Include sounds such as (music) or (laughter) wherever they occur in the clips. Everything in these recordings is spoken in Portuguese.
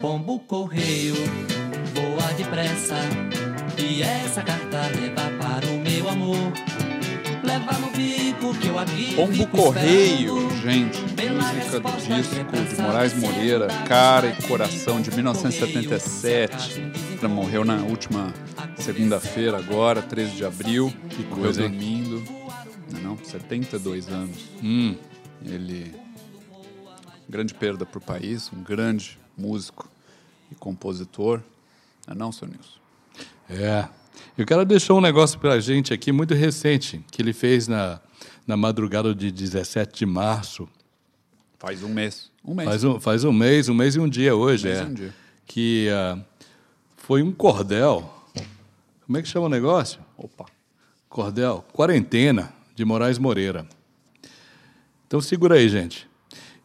Pombo correio, voa depressa. E essa carta leva para o meu amor. Leva no bico que eu aqui Pombo Correio, gente, música do disco de Moraes Moreira, Cara e Coração, de 1977. Ele morreu na última segunda-feira, agora, 13 de abril. Que coisa, hein? Resumindo, não, é não, 72 anos. Hum, Ele, grande perda para o país, um grande músico e compositor. Não é não, seu Nilson? é. E o cara deixou um negócio pra gente aqui muito recente, que ele fez na, na madrugada de 17 de março. Faz um mês. Um mês. Faz um, faz um mês, um mês e um dia hoje, mês é. e um dia. Que ah, foi um cordel. Como é que chama o negócio? Opa. Cordel, Quarentena, de Moraes Moreira. Então segura aí, gente.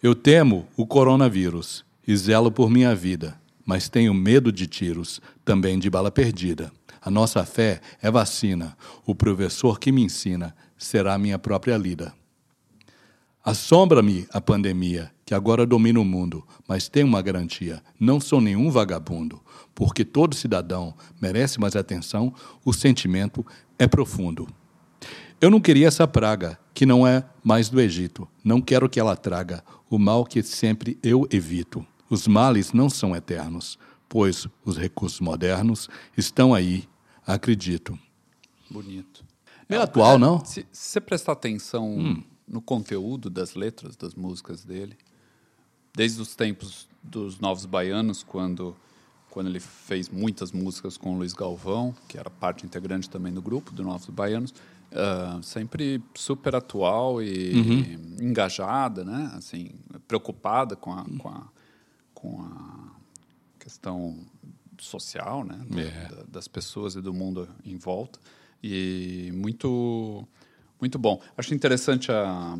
Eu temo o coronavírus e zelo por minha vida, mas tenho medo de tiros, também de bala perdida. A nossa fé é vacina. O professor que me ensina será minha própria lida. Assombra-me a pandemia, que agora domina o mundo, mas tenho uma garantia: não sou nenhum vagabundo, porque todo cidadão merece mais atenção, o sentimento é profundo. Eu não queria essa praga, que não é mais do Egito. Não quero que ela traga o mal que sempre eu evito. Os males não são eternos, pois os recursos modernos estão aí, acredito. Bonito. Meio atual, não? Hum. Se, você prestar atenção no conteúdo das letras das músicas dele, desde os tempos dos Novos Baianos, quando, quando ele fez muitas músicas com o Luiz Galvão, que era parte integrante também do grupo do Novos Baianos, ah, sempre super atual e Uhum. engajada, né? Assim, preocupada com a, com a, com a questão social, né? É. da- das pessoas e do mundo em volta. E muito, muito bom. Acho interessante a.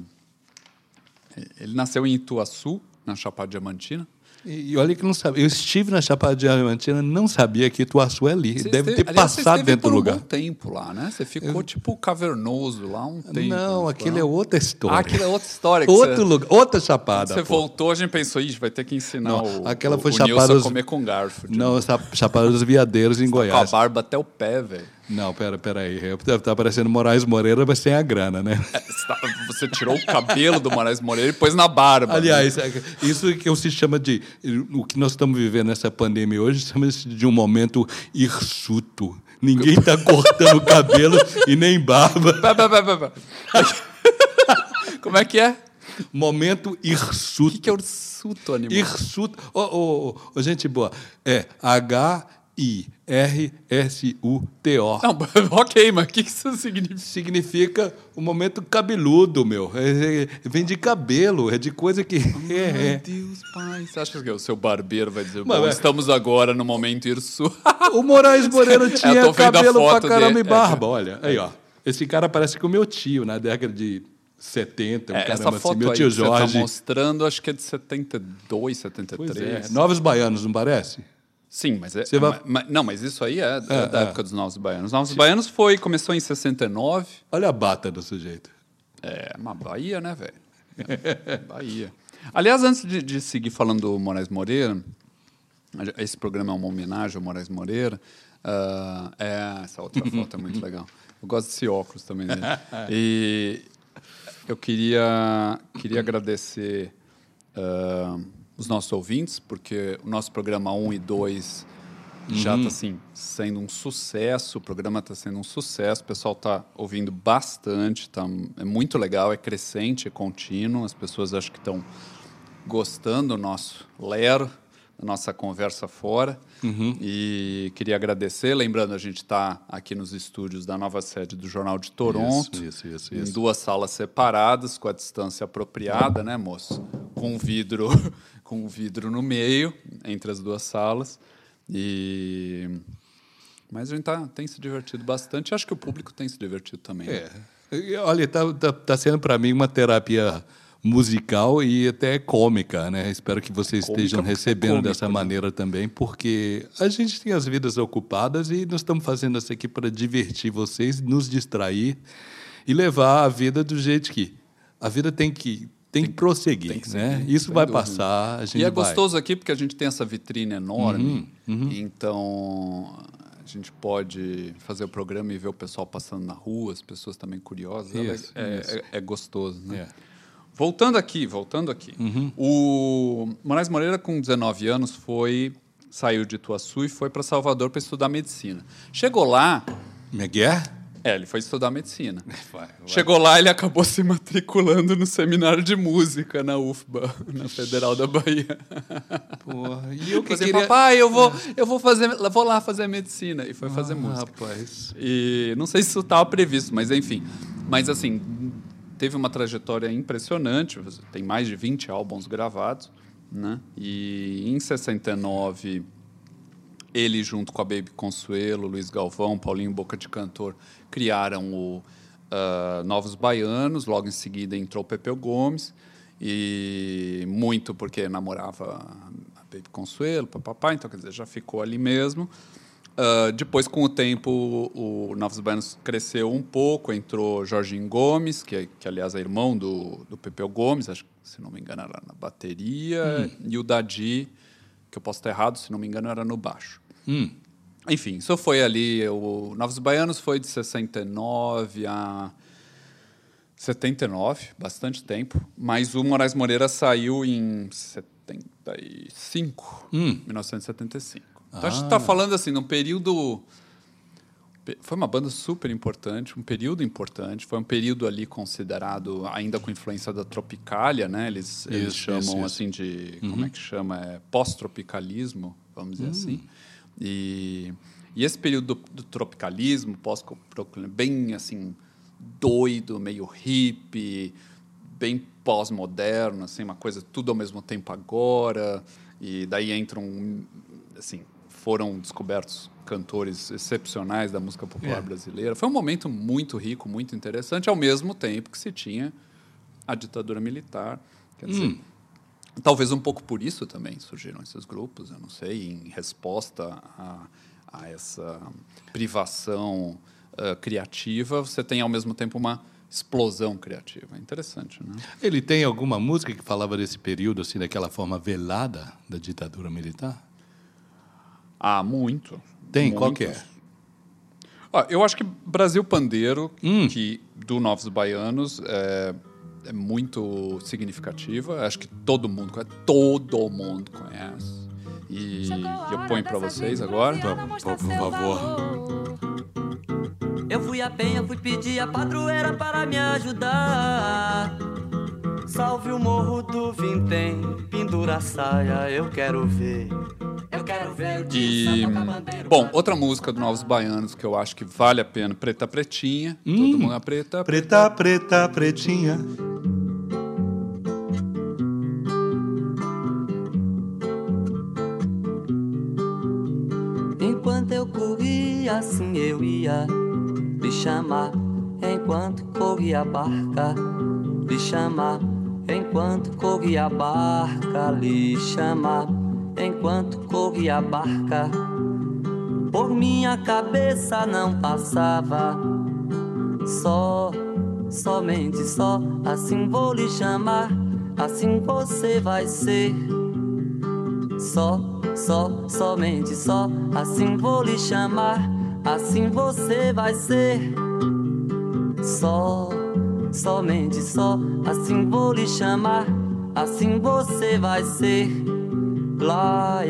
Ele nasceu em Ituaçu, na Chapada Diamantina. E, e olha que não sabia. Eu estive na Chapada Diamantina, não sabia que Ituaçu é ali. Você Deve esteve- ter aliás, você passado dentro do lugar. Um bom tempo lá, né? Você ficou tipo cavernoso lá um tempo. Não, aquilo é outra história. Ah, aquilo é outra história. Outro você, lugar, outra chapada. Você pô. voltou, a gente pensou, Ih, vai ter que ensinar Não, o, aquela o, foi o Chapada Nilson a dos- comer com garfo. Não, essa Chapada dos Veadeiros em Com a Goiás. barba até o pé, velho. Não, pera, pera aí. Eu- Tá parecendo Moraes Moreira, mas sem a grana, né? Você tá- Você tirou o cabelo do Moraes Moreira e pôs na barba. Aliás, né? é- isso que se chama de. O que nós estamos vivendo nessa pandemia hoje chama-se de um momento hirsuto. Ninguém está cortando o cabelo e nem barba. Pá, pá, pá. Como é que é? Momento O hirsuto. que, que é ursuto, animal? Hirsuto. Ô, ô, ô, ô, gente boa. É H-I-R-S-U-T-O. Não, (laughs) ok, mas o que, isso significa? Significa o momento cabeludo, meu. É- é- vem de cabelo, é de coisa que. (laughs) É, Meu é. Deus, pai. Você acha que o seu barbeiro vai dizer, Mas, bom, é- estamos agora no momento hirsu. O Moraes Moreira (laughs) Eu tinha cabelo pra caramba e barba, olha. Aí, ó. Esse cara parece com o meu tio, na década de 70, um É, essa caramba foto assim. Meu aí tio que você tá Jorge. mostrando, acho que é de 72, Pois 73. é. Novos Baianos, não parece? Sim, mas é. Vai- ma- ma- não, mas isso aí é, da- É, da é. época dos Novos Baianos. Os Novos Baianos foi, começou em 69. Olha a bata do sujeito. É, uma Bahia, né, velho? É, (laughs) Bahia. Aliás, antes de, de seguir falando do Moraes Moreira, esse programa é uma homenagem ao Moraes Moreira. ah, é, essa outra (laughs) foto é muito legal. Eu gosto desse óculos também dele. (laughs) E eu queria, queria agradecer ah, os nossos ouvintes, porque o nosso programa 1 e 2 já está assim, sendo um sucesso, o programa está sendo um sucesso, o pessoal está ouvindo bastante, tá, é muito legal, é crescente, é contínuo, as pessoas acho que estão gostando do nosso Lero, da nossa conversa fora. E queria agradecer, lembrando, a gente está aqui nos estúdios da nova sede do Jornal de Toronto, Isso, isso, em isso. duas salas separadas, com a distância apropriada, né, moço? Com um vidro, com um vidro no meio, entre as duas salas. E... Mas a gente tá, tem se divertido bastante. Acho que o público tem se divertido também. né? É. Olha, tá, tá, tá sendo para mim uma terapia musical e até cômica, né? Espero que vocês Cômica estejam é recebendo cômico, dessa né? maneira também, porque a gente tem as vidas ocupadas e nós estamos fazendo isso aqui para divertir vocês, nos distrair e levar a vida do jeito que a vida tem que tem que prosseguir, tem que né? seguir, Isso sem vai dúvida. passar, a gente E é vai. gostoso aqui porque a gente tem essa vitrine enorme, Uhum, então a gente pode fazer o programa e ver o pessoal passando na rua, as pessoas também curiosas. É- Isso, é, isso. é- é gostoso, né? É. Voltando aqui, voltando aqui. O Moraes Moreira, com 19 anos, foi saiu de Ituaçu e foi para Salvador para estudar medicina. Chegou lá, Miguel? É, ele foi estudar medicina. (laughs) Vai, vai. Chegou lá, ele acabou se matriculando no seminário de música na UFBA, na Federal da Bahia. Porra, e eu (laughs) que Falei, queria... papai, eu vou, eu vou fazer, vou lá fazer medicina e foi fazer Ah, música. Rapaz. E não sei se isso estava previsto, mas enfim. Mas assim, teve uma trajetória impressionante, tem mais de 20 álbuns gravados, né? E em 69 ele junto com a Baby Consuelo, Luiz Galvão, Paulinho Boca de Cantor criaram o ah, Novos Baianos, logo em seguida entrou Pepeu Gomes. E muito porque namorava a Baby Consuelo, papapá, então quer dizer, já ficou ali mesmo. Ah, depois, com o tempo, o Novos Baianos cresceu um pouco, entrou Jorginho Gomes, que, que aliás é irmão do, do Pepeu Gomes, acho se não me engano, era na bateria, e o Dadi, que eu posso estar errado, se não me engano, era no baixo. Hum. Enfim, isso foi ali. O Novos Baianos foi de 69 a 79, bastante tempo. Mas o Moraes Moreira saiu em 75, Hum. 1975. Então a gente está falando assim, num período. pe- Foi uma banda super importante, um período importante. Foi um período ali considerado ainda com influência da Tropicália, né? Eles, eles Isso, chamam isso, isso. assim de como é que chama? É pós-tropicalismo, vamos dizer assim. E, e esse período do, do tropicalismo, pós bem assim doido, meio hippie, bem pós-moderno, assim, uma coisa tudo ao mesmo tempo agora. E daí entram assim, foram descobertos cantores excepcionais da música popular É. brasileira. Foi um momento muito rico, muito interessante, ao mesmo tempo que se tinha a ditadura militar. Quer dizer, Hum. Talvez um pouco por isso também surgiram esses grupos, eu não sei, em resposta a, a essa privação ah, criativa, você tem ao mesmo tempo uma explosão criativa. Interessante, né? Ele tem alguma música que falava desse período, assim, daquela forma velada da ditadura militar? Ah, muito. Tem? Qual que Muitos. é? Ó, eu acho que Brasil Pandeiro, Hum. que do Novos Baianos, é, é muito significativa. Acho que todo mundo conhece. Todo mundo conhece. E eu ponho para vocês agora. Por, por favor. Eu fui a penha, fui pedir a padroeira para me ajudar. Salve o morro do Vintém, pendura a saia, eu quero ver. Eu quero ver o E, bom, outra música do Novos Baianos que eu acho que vale a pena, Preta Pretinha. Hum. Todo mundo é preta. Preta, preta, pretinha. Enquanto eu corria, assim eu ia lhe chamar. Enquanto corria a barca, lhe chamar. Enquanto corria a barca, lhe chamar. Enquanto corria a barca, por minha cabeça não passava. Só, somente só, assim vou lhe chamar. Assim você vai ser. Só, só, somente só, assim vou lhe chamar, assim você vai ser. Só, somente só, assim vou lhe chamar, assim você vai ser. Lá,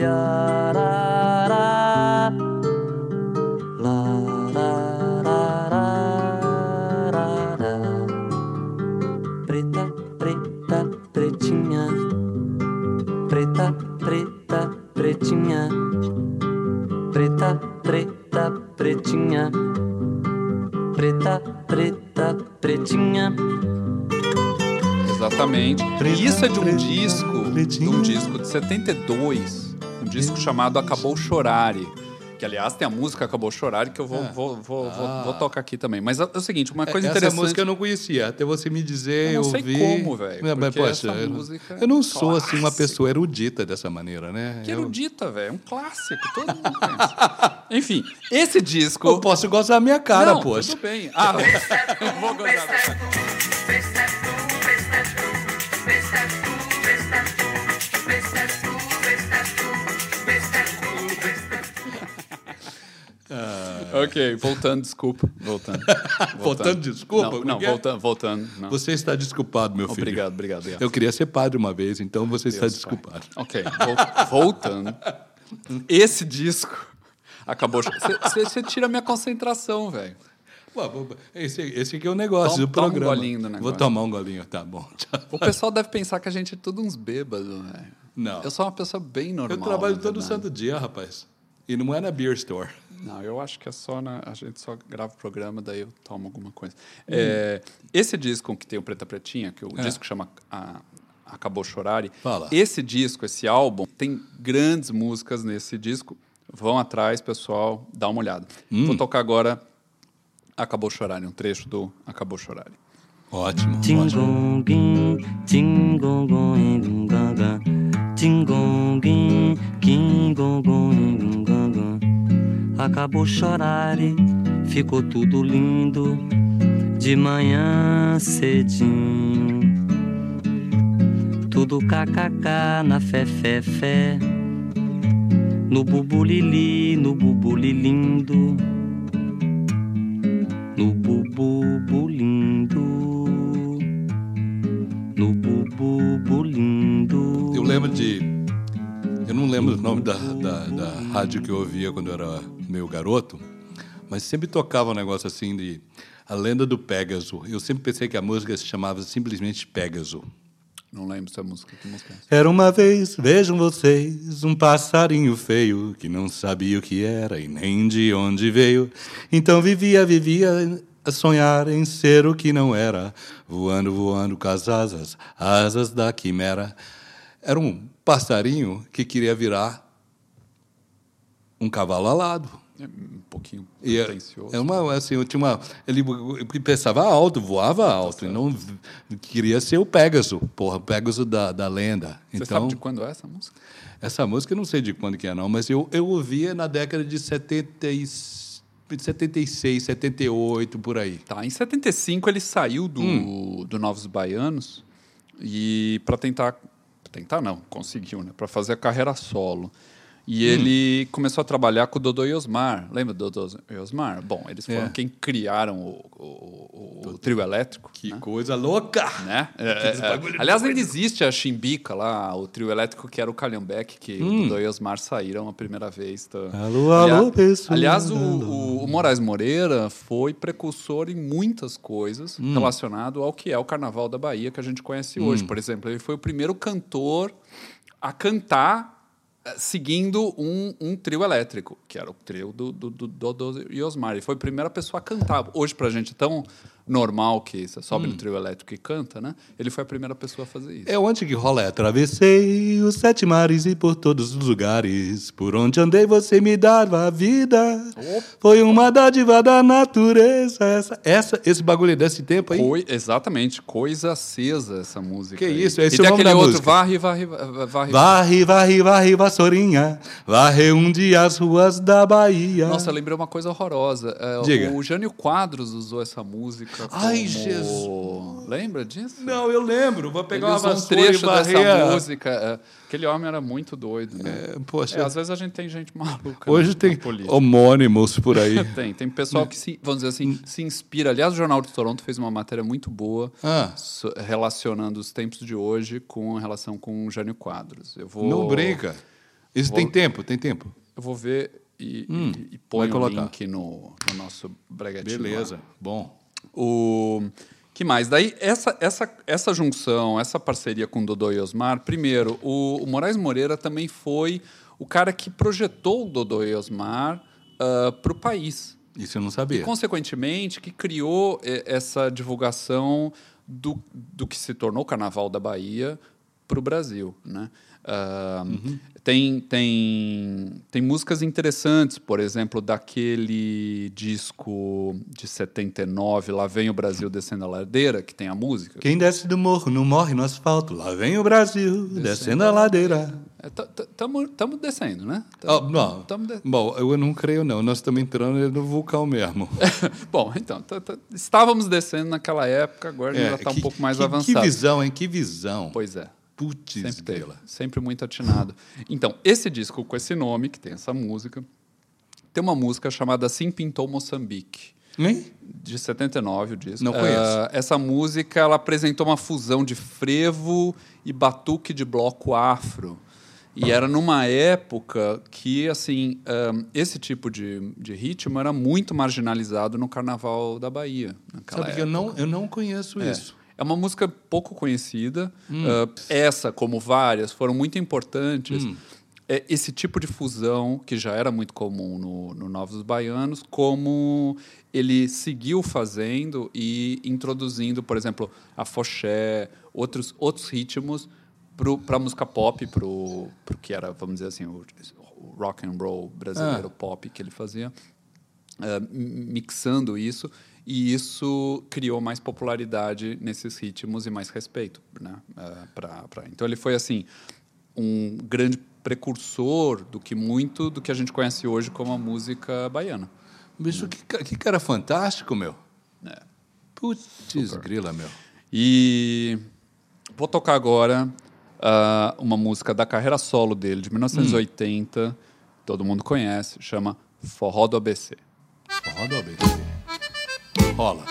Exatamente. E isso é de um disco, de um disco de 72, um disco chamado Acabou Chorare. Que, aliás, tem a música Acabou Chorare, que eu vou, vou, vou, vou, vou tocar aqui também. Mas é o seguinte, uma coisa Essa interessante... música eu não conhecia, até você me dizer, Eu não sei como, velho, mas, poxa, essa eu, música eu não é sou assim uma pessoa erudita dessa maneira, né? Que erudita, velho. É um clássico, todo mundo conhece. (laughs) Enfim, esse disco... Eu posso gostar da minha cara, não, poxa. tudo bem. Ah, (laughs) eu vou gozar. Ok, voltando, desculpa. Voltando. (laughs) Voltando, desculpa? Não, não é voltando, voltando. não. Você está desculpado, meu filho. Obrigado, obrigado. Eu queria ser padre uma vez, então você está Deus, desculpado. Ok, vol- voltando. Esse disco acabou. Você tira a minha concentração, velho. Esse, esse aqui é o negócio do toma um programa. golinho do negócio. Vou tomar um golinho, tá bom. (laughs) O pessoal deve pensar que a gente é tudo uns bêbados, velho. Não. Eu sou uma pessoa bem normal. Eu trabalho todo santo dia, rapaz. E não é na beer store. Não, eu acho que é só na. A gente só grava o programa, daí eu tomo alguma coisa. Hum. É, esse disco que tem o Preta Pretinha, que o É. disco chama a- Acabou Chorare. Fala. Esse disco, esse álbum, tem grandes músicas nesse disco. Vão atrás, pessoal, dá uma olhada. Hum. Vou tocar agora Acabou Chorare, um trecho do Acabou Chorare. Ótimo. ótimo. Tingongin, tingongong, gaga. Acabou chorar e ficou tudo lindo de manhã cedinho. Tudo kkk na fé, fé, fé. No bubulili, no bubulilindo. No bububu lindo. No bububu lindo. Eu lembro de. Eu não lembro o nome da rádio que eu ouvia quando eu era meio garoto, mas sempre tocava um negócio assim de A Lenda do Pégaso. Eu sempre pensei que a música se chamava simplesmente Pégaso. Não lembro essa música. Que música é? Era uma vez, vejam vocês, um passarinho feio que não sabia o que era e nem de onde veio. Então vivia, vivia a sonhar em ser o que não era, voando, voando com as asas, asas da quimera. Era um passarinho que queria virar um cavalo alado. É um pouquinho é- pretencioso. é uma, assim, eu tinha uma, ele pensava alto, voava alto, e não queria ser o Pégaso, porra, o Pégaso da, da lenda. Você então, sabe de quando é essa música? essa música eu não sei de quando que é não, mas eu, eu ouvia na década de 70 e, 76, 78, por aí. Tá, em 75 ele saiu do, Hum. do Novos Baianos e para tentar tentar não, conseguiu, né, para fazer a carreira solo. Hum. E ele começou a trabalhar com o Dodô e Osmar. Lembra do Dodô e Osmar? Bom, eles foram É. quem criaram o, o- o trio elétrico. Que né? coisa louca! né? É, é, é. Aliás, ainda existe a Chimbica lá, o trio elétrico que era o Calhambeck, que Hum. o Dodô e Osmar saíram a primeira vez. Tá? Alô, alô, pessoal. Aliás, o, o- o Moraes Moreira foi precursor em muitas coisas Hum. relacionado ao que é o Carnaval da Bahia que a gente conhece hoje. Por exemplo, ele foi o primeiro cantor a cantar seguindo um, um trio elétrico, que era o trio do, do, do Dodô e Osmar. Ele foi a primeira pessoa a cantar. Hoje, pra gente, é tão normal que sobe Hum. no trio elétrico e canta, né? Ele foi a primeira pessoa a fazer isso. É onde que rola? É, Atravessei os sete mares e por todos os lugares. Por onde andei você me dava a vida. Foi uma dádiva da natureza. Essa, essa, esse bagulho desse tempo aí? Coi- exatamente, coisa acesa essa música. Que aí. isso, esse e é o tem aquele outro, música. varre, varre, varre, varre. Varre, varre, vassourinha. Varre um dia as ruas da Bahia. Nossa, lembrei uma coisa horrorosa. É, Diga. O Jânio Quadros usou essa música. Ai, Jesus. Lembra disso? Não, eu lembro. Vou pegar Ele uma um trecho e varrer dessa música. é. Aquele homem era muito doido, né? É, poxa, É, às vezes a gente tem gente maluca hoje na, tem homônimos por aí. (laughs) Tem, tem pessoal que, se, vamos dizer assim, se inspira. Aliás, o Jornal de Toronto fez uma matéria muito boa Ah. relacionando os tempos de hoje com a relação com o Jânio Quadros. Eu vou, Não brinca. Isso Vou- tem tempo, tem tempo. Eu vou ver e, Hum, e, e põe o link no, no nosso breguetinho. lá. Beleza, bom. O que mais? Daí, essa, essa, essa junção, essa parceria com Dodô e Osmar, primeiro, o, o Moraes Moreira também foi o cara que projetou o Dodô e Osmar para o país. Isso eu não sabia. Consequentemente, que criou eh, essa divulgação do, do que se tornou o Carnaval da Bahia para o Brasil. Né? Ah, tem, tem, tem músicas interessantes, por exemplo, daquele disco de 79, Lá Vem o Brasil Descendo a Ladeira, que tem a música. Quem desce do morro não morre no asfalto. Lá vem o Brasil, descendo, a ladeira. Estamos descendo, né? Oh, não. Tamo de- Bom, eu não creio, não. Nós estamos entrando no vulcão mesmo. (laughs) Bom, então, tá- tá- estávamos descendo naquela época, agora gente já está um É, pouco mais que, avançado. Que visão, hein? Que visão. Pois é. Putz, Sempre teve. grila. Sempre muito atinado. Então, esse disco com esse nome, que tem essa música, tem uma música chamada Sim Pintou Moçambique. Hein? De 79, o disco. Não conheço. Ah, essa música ela apresentou uma fusão de frevo e batuque de bloco afro. E era numa época que, assim, ah, esse tipo de, de ritmo era muito marginalizado no Carnaval da Bahia. Sabe que eu não, eu não conheço é. isso. É uma música pouco conhecida. Ah, essa, como várias, foram muito importantes. É, esse tipo de fusão, que já era muito comum no, no Novos Baianos, como ele seguiu fazendo e introduzindo, por exemplo, a foché, outros, outros ritmos para a música pop, para o que era, vamos dizer assim, o, o rock and roll brasileiro pop que ele fazia mi- mixando isso e isso criou mais popularidade nesses ritmos e mais respeito, né? eh, pra, pra- Então ele foi assim um grande precursor do que muito do que a gente conhece hoje como a música baiana. Bicho, que, ca- que cara fantástico, meu. É. Putz, grila, meu. E vou tocar agora ah, uma música da carreira solo dele de 1980, todo mundo conhece, chama Forró do ABC. Roda o ABC. Rola.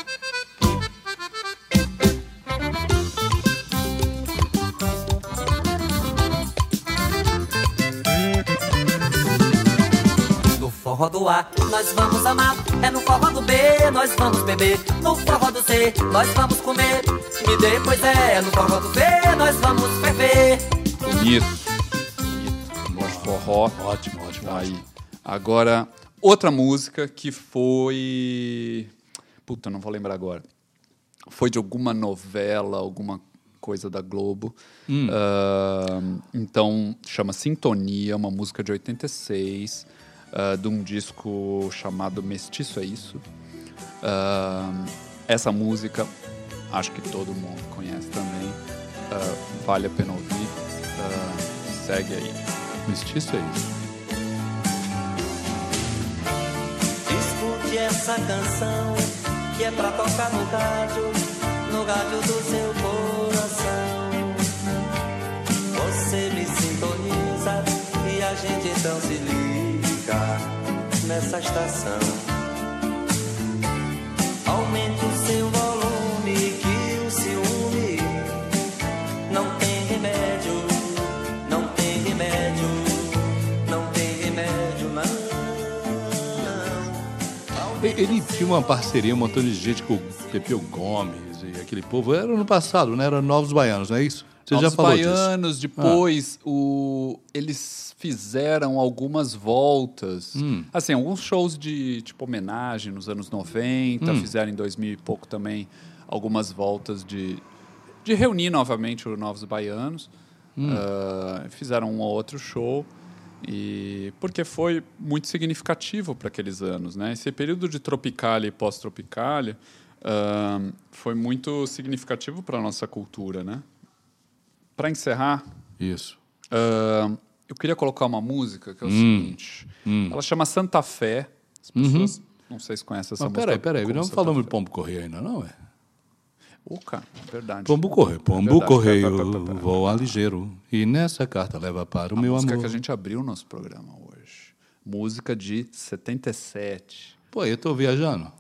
No forró do A, nós vamos amar. É no forró do B, nós vamos beber. No forró do C, nós vamos comer. E depois é no forró do B, nós vamos ferver. Bonito. Bonito. Forró. Ótimo, ótimo, Aí. ótimo. Agora, outra música que foi. Puta, não vou lembrar agora. Foi de alguma novela, alguma coisa da Globo. Ah, então, chama Sintonia, uma música de 86, ah, de um disco chamado Mestiço é Isso. Ah, essa música, acho que todo mundo conhece também. Ah, vale a pena ouvir. Segue aí. Mestiço é isso. Escute essa canção é pra tocar no rádio, no rádio do seu coração. Você me sintoniza e a gente então se liga nessa estação. Aumente o seu volume que o ciúme não tem remédio, não tem remédio, não tem remédio não. Ele tinha uma parceria, um montão de gente com o Pepeu Gomes e aquele povo. Era no passado, né? Era Novos Baianos, não é isso? Você Novos já falou disso. Baianos, depois o, eles fizeram algumas voltas. Hum. Assim, alguns shows de tipo homenagem nos anos 90, Hum. fizeram em 2000 e pouco também algumas voltas de, de reunir novamente os Novos Baianos. Hum. Ah, fizeram um ou outro show. E porque foi muito significativo para aqueles anos, né? Esse período de Tropicália e pós-Tropicália ah, foi muito significativo para a nossa cultura, né? Para encerrar, Isso. ah, eu queria colocar uma música que é o Hum. seguinte. Ela chama Santa Fé. As pessoas não sei se conhecem essa Mas música. peraí, peraí. Não falamos de. Pombo Correio ainda, não é? É verdade. Pombo Correio. Pombo verdade. Correio, pera, pera, pera. voa ligeiro. E nessa carta leva para o a meu música amor. que a gente abriu o nosso programa hoje. Música de 77. Pô, eu tô viajando.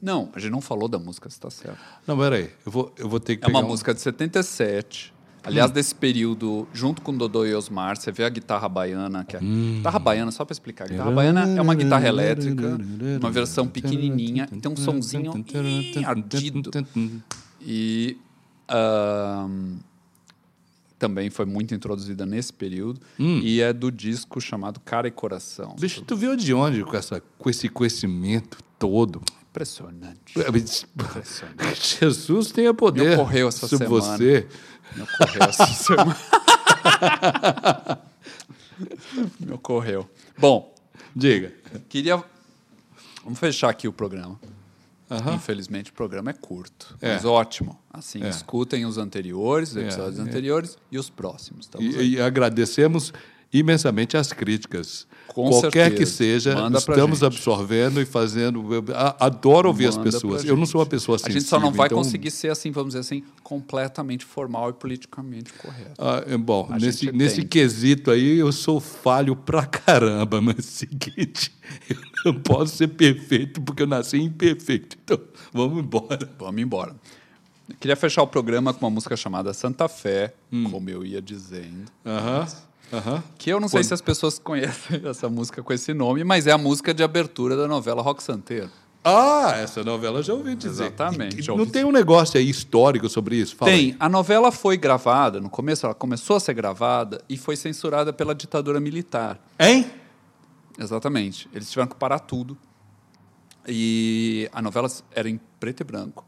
Não, a gente não falou da música, você tá certo. Não, peraí. Eu vou, eu vou ter que É uma um- música de 77. Aliás, desse período, junto com Dodô e Osmar, você vê a guitarra baiana, que é guitarra baiana, só para explicar. A guitarra baiana é uma guitarra elétrica, uma versão pequenininha, e tem um sonzinho ardido. E ahn, também foi muito introduzida nesse período. E é do disco chamado Cara e Coração. Bicho, tu viu de onde com, essa, com esse conhecimento todo? Impressionante. Impressionante. (laughs) Jesus tenha poder Me ocorreu essa semana. você. Me ocorreu essa (laughs) semana. Me ocorreu. Bom, Diga. queria. Vamos fechar aqui o programa. Aham. Infelizmente o programa é curto. É. Mas ótimo. Assim, É. escutem os anteriores, os É, episódios anteriores e os próximos. E, e agradecemos imensamente as críticas. Com Qualquer certeza. que seja, Manda estamos absorvendo e fazendo. eu a- adoro ouvir as Manda pessoas. pra Eu não sou uma pessoa A sensível. gente só não vai então- conseguir ser assim, vamos dizer assim, completamente formal e politicamente correto. Ah, é, bom, A nesse, nesse quesito aí eu sou falho pra caramba, mas é o seguinte, (laughs) eu não posso ser perfeito porque eu nasci imperfeito. Então, vamos embora. Vamos embora. Eu queria fechar o programa com uma música chamada Santa Fé, Hum. como eu ia dizendo. Aham, aham. Que eu não sei se as pessoas (laughs) conhecem essa música com esse nome, mas é a música de abertura da novela Rock Santeiro. Ah, essa novela eu já ouvi dizer. Exatamente, E- Não tem um negócio aí histórico sobre isso? Fala Tem. aí. A novela foi gravada, no começo ela começou a ser gravada e foi censurada pela ditadura militar. Hein? Exatamente. Eles tiveram que parar tudo. E a novela era em preto e branco.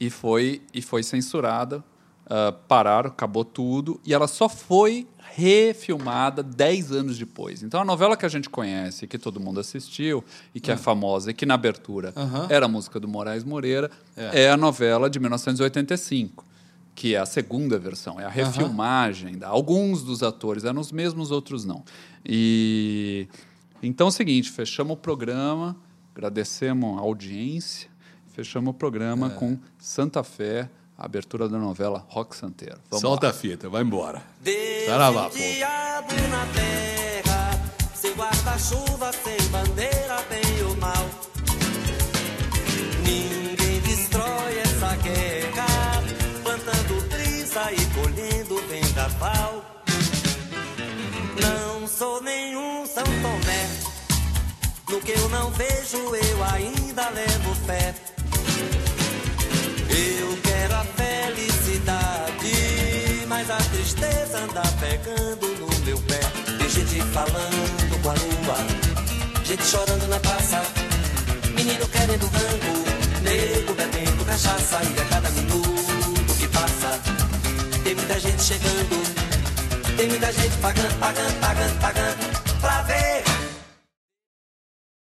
E foi, e foi censurada. ah, pararam, acabou tudo. E ela só foi refilmada 10 anos depois. Então a novela que a gente conhece, que todo mundo assistiu, e que é famosa, e que na abertura era a música do Moraes Moreira, é. a novela de 1985. Que é a segunda versão, é a refilmagem. da- Alguns dos atores eram os mesmos, outros não. E então é o seguinte, fechamos o programa, agradecemos a audiência, fechamos o programa com Santa Fé, a abertura da novela Rock Santeiro. Vamos Solta lá. a fita, vai embora. Deus Saravá, pô. diabo na terra, sem guarda-chuva, sem bandeira, bem ou mal. Ninguém destrói essa guerra, plantando brisa e colhendo vendaval. Não sou nenhum São Tomé, no que eu não vejo eu ainda levo fé. Anda pegando no meu pé. Tem gente falando com a lua, gente chorando na praça, menino querendo rango, nego bebendo cachaça. E a cada minuto que passa tem muita gente chegando, tem muita gente pagando, pagando, pagando, pagando pra ver